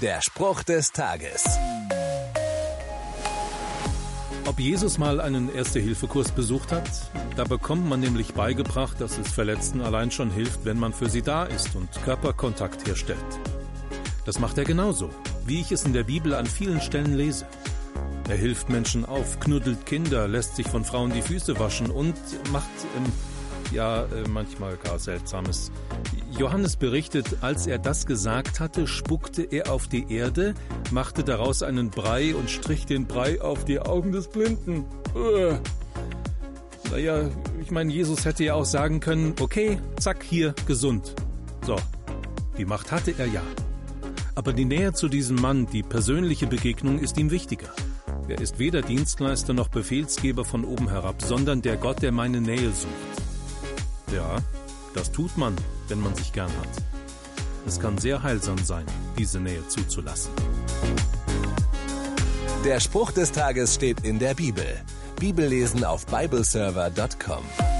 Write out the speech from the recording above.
Der Spruch des Tages. Ob Jesus mal einen Erste-Hilfe-Kurs besucht hat? Da bekommt man nämlich beigebracht, dass es Verletzten allein schon hilft, wenn man für sie da ist und Körperkontakt herstellt. Das macht er genauso, wie ich es in der Bibel an vielen Stellen lese. Er hilft Menschen auf, knuddelt Kinder, lässt sich von Frauen die Füße waschen und macht, ähm, ja, äh, manchmal gar Seltsames. Johannes berichtet, als er das gesagt hatte, spuckte er auf die Erde, machte daraus einen Brei und strich den Brei auf die Augen des Blinden. Uah. Naja, ich meine, Jesus hätte ja auch sagen können, okay, zack, hier, gesund. So, die Macht hatte er ja. Aber die Nähe zu diesem Mann, die persönliche Begegnung ist ihm wichtiger. Er ist weder Dienstleister noch Befehlsgeber von oben herab, sondern der Gott, der meine Nähe sucht. Ja, das tut man, wenn man sich gern hat. Es kann sehr heilsam sein, diese Nähe zuzulassen. Der Spruch des Tages steht in der Bibel. Bibellesen auf bibleserver.com.